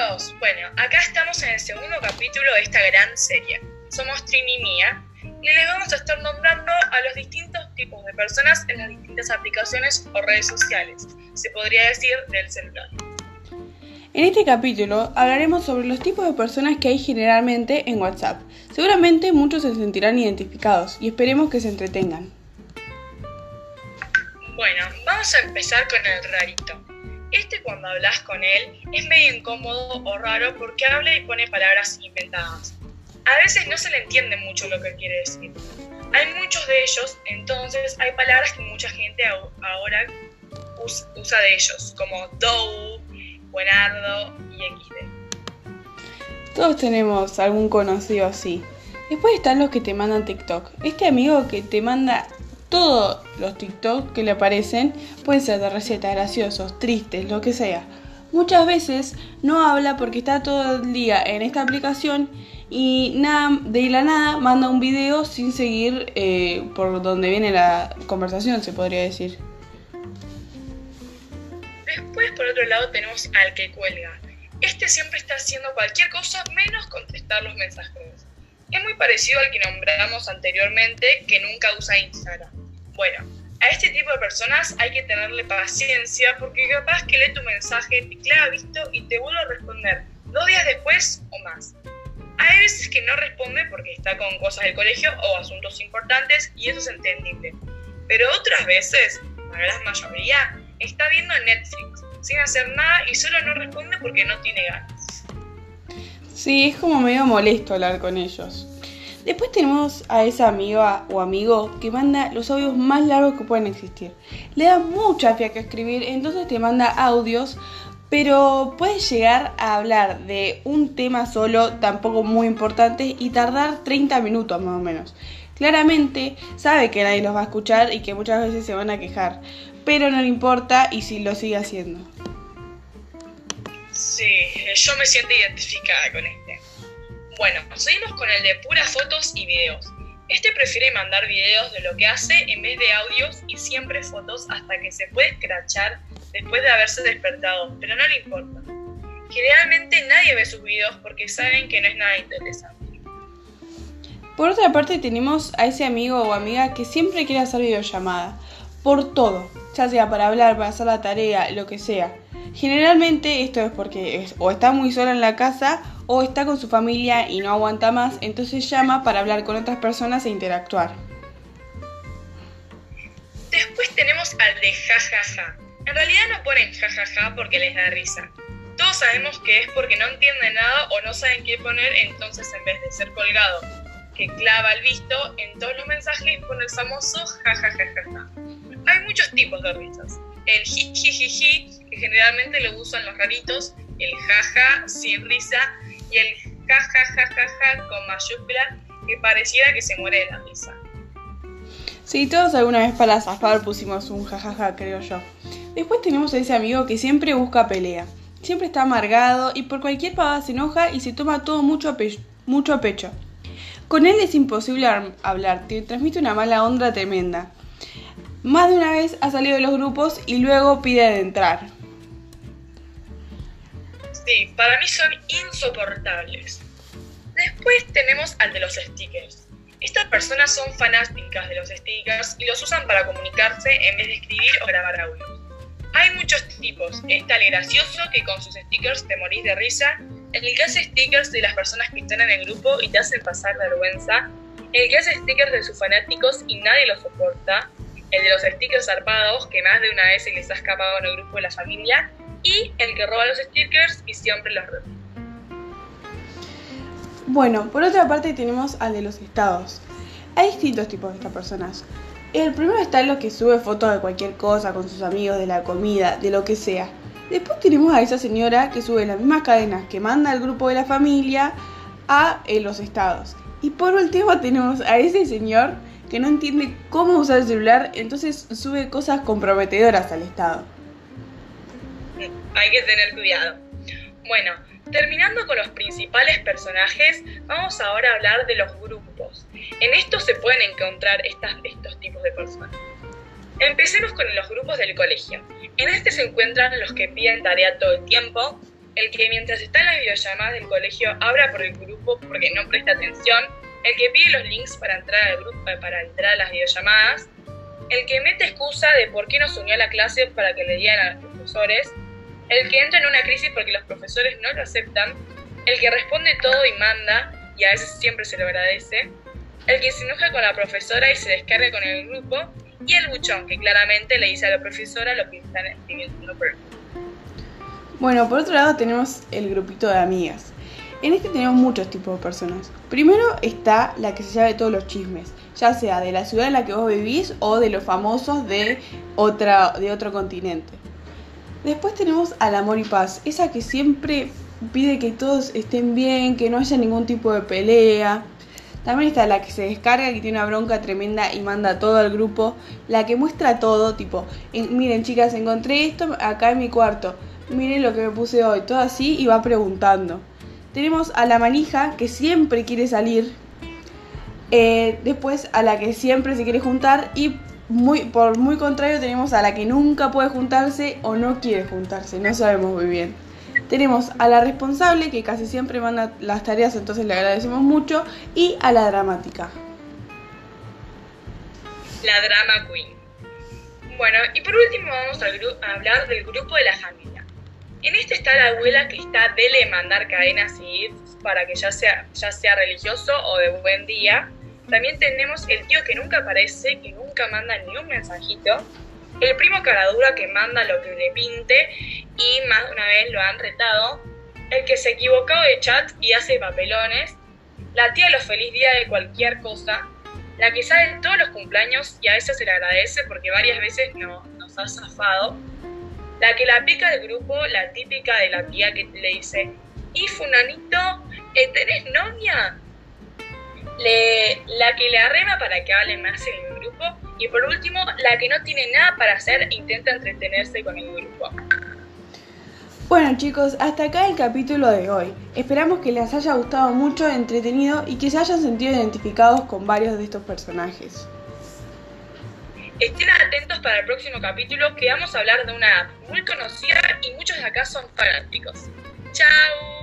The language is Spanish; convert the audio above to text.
chicos, bueno, acá estamos en el segundo capítulo de esta gran serie. Somos Trini y Mía y les vamos a estar nombrando a los distintos tipos de personas en las distintas aplicaciones o redes sociales, se podría decir del celular. En este capítulo hablaremos sobre los tipos de personas que hay generalmente en WhatsApp. Seguramente muchos se sentirán identificados y esperemos que se entretengan. Bueno, vamos a empezar con el rarito. Este cuando hablas con él es medio incómodo o raro porque habla y pone palabras inventadas. A veces no se le entiende mucho lo que quiere decir. Hay muchos de ellos, entonces hay palabras que mucha gente ahora usa de ellos, como dou, buenardo y xd. Todos tenemos algún conocido así. Después están los que te mandan TikTok. Este amigo que te manda todos los TikTok que le aparecen pueden ser de recetas graciosos, tristes, lo que sea. Muchas veces no habla porque está todo el día en esta aplicación y nada, de la nada manda un video sin seguir eh, por donde viene la conversación, se podría decir. Después, por otro lado, tenemos al que cuelga. Este siempre está haciendo cualquier cosa menos contestar los mensajes. Es muy parecido al que nombramos anteriormente, que nunca usa Instagram. Bueno, a este tipo de personas hay que tenerle paciencia porque capaz que lee tu mensaje, te clava visto y te vuelve a responder dos días después o más. Hay veces que no responde porque está con cosas del colegio o asuntos importantes y eso es entendible. Pero otras veces, la gran mayoría, está viendo Netflix sin hacer nada y solo no responde porque no tiene ganas. Sí, es como medio molesto hablar con ellos. Después tenemos a esa amiga o amigo que manda los audios más largos que pueden existir. Le da mucha que escribir, entonces te manda audios, pero puedes llegar a hablar de un tema solo, tampoco muy importante, y tardar 30 minutos más o menos. Claramente sabe que nadie los va a escuchar y que muchas veces se van a quejar, pero no le importa y si lo sigue haciendo. Sí, yo me siento identificada con este. Bueno, seguimos con el de puras fotos y videos. Este prefiere mandar videos de lo que hace en vez de audios y siempre fotos hasta que se puede escrachar después de haberse despertado, pero no le importa. Generalmente nadie ve sus videos porque saben que no es nada interesante. Por otra parte tenemos a ese amigo o amiga que siempre quiere hacer videollamada, por todo, ya sea para hablar, para hacer la tarea, lo que sea. Generalmente esto es porque o está muy sola en la casa o está con su familia y no aguanta más, entonces llama para hablar con otras personas e interactuar. Después tenemos al de jajaja. En realidad no ponen jajaja porque les da risa. Todos sabemos que es porque no entienden nada o no saben qué poner, entonces en vez de ser colgado que clava el visto en todos los mensajes pone el famoso jajajaja. Hay muchos tipos de risas el jijijiji, que generalmente lo usan los raritos, el jaja sin risa y el jajajajaja con mayúscula, que pareciera que se muere de la risa. Sí, todos alguna vez para zafar pusimos un jajaja, creo yo. Después tenemos a ese amigo que siempre busca pelea. Siempre está amargado y por cualquier pavada se enoja y se toma todo mucho a, mucho a pecho. Con él es imposible hablar, te transmite una mala onda tremenda. Más de una vez ha salido de los grupos y luego pide de entrar. Sí, para mí son insoportables. Después tenemos al de los stickers. Estas personas son fanáticas de los stickers y los usan para comunicarse en vez de escribir o grabar audios. Hay muchos tipos. Está el gracioso que con sus stickers te morís de risa, el que hace stickers de las personas que están en el grupo y te hacen pasar vergüenza, el que hace stickers de sus fanáticos y nadie los soporta, el de los stickers zarpados, que más de una vez se les ha escapado en el grupo de la familia, y el que roba los stickers y siempre los repite. Bueno, por otra parte tenemos al de los estados. Hay distintos tipos de estas personas. El primero está los que sube fotos de cualquier cosa con sus amigos, de la comida, de lo que sea. Después tenemos a esa señora que sube las mismas cadenas que manda al grupo de la familia a eh, los estados. Y por último tenemos a ese señor que no entiende cómo usar el celular, entonces sube cosas comprometedoras al Estado. Hay que tener cuidado. Bueno, terminando con los principales personajes, vamos ahora a hablar de los grupos. En estos se pueden encontrar estos tipos de personas. Empecemos con los grupos del colegio. En este se encuentran los que piden tarea todo el tiempo, el que mientras está en las videollamadas del colegio habla por el grupo porque no presta atención, el que pide los links para entrar al grupo para entrar a las videollamadas, el que mete excusa de por qué no se unió a la clase para que le digan a los profesores, el que entra en una crisis porque los profesores no lo aceptan, el que responde todo y manda, y a veces siempre se lo agradece, el que se enoja con la profesora y se descarga con el grupo, y el buchón, que claramente le dice a la profesora lo que están escribiendo por el Bueno, por otro lado tenemos el grupito de amigas. En este tenemos muchos tipos de personas. Primero está la que se sabe todos los chismes, ya sea de la ciudad en la que vos vivís o de los famosos de, otra, de otro continente. Después tenemos al amor y paz, esa que siempre pide que todos estén bien, que no haya ningún tipo de pelea. También está la que se descarga, que tiene una bronca tremenda y manda todo al grupo. La que muestra todo, tipo, miren chicas, encontré esto acá en mi cuarto. Miren lo que me puse hoy, todo así y va preguntando. Tenemos a la manija que siempre quiere salir. Eh, después a la que siempre se quiere juntar. Y muy, por muy contrario tenemos a la que nunca puede juntarse o no quiere juntarse. No sabemos muy bien. Tenemos a la responsable que casi siempre manda las tareas, entonces le agradecemos mucho. Y a la dramática. La drama queen. Bueno, y por último vamos a hablar del grupo de la familia. En este está la abuela que está de mandar cadenas y para que ya sea, ya sea religioso o de buen día. También tenemos el tío que nunca aparece, que nunca manda ni un mensajito. El primo caradura que manda lo que le pinte y más de una vez lo han retado. El que se equivocó de chat y hace papelones. La tía de los feliz días de cualquier cosa. La que sabe todos los cumpleaños y a veces se le agradece porque varias veces no, nos ha zafado la que la pica del grupo, la típica de la tía que le dice, ¿y Funanito, eh, tenés novia? Le, la que le arrema para que hable más en el grupo. Y por último, la que no tiene nada para hacer intenta entretenerse con el grupo. Bueno chicos, hasta acá el capítulo de hoy. Esperamos que les haya gustado mucho, entretenido y que se hayan sentido identificados con varios de estos personajes. Estén atentos para el próximo capítulo que vamos a hablar de una app muy conocida y muchos de acá son fanáticos. ¡Chao!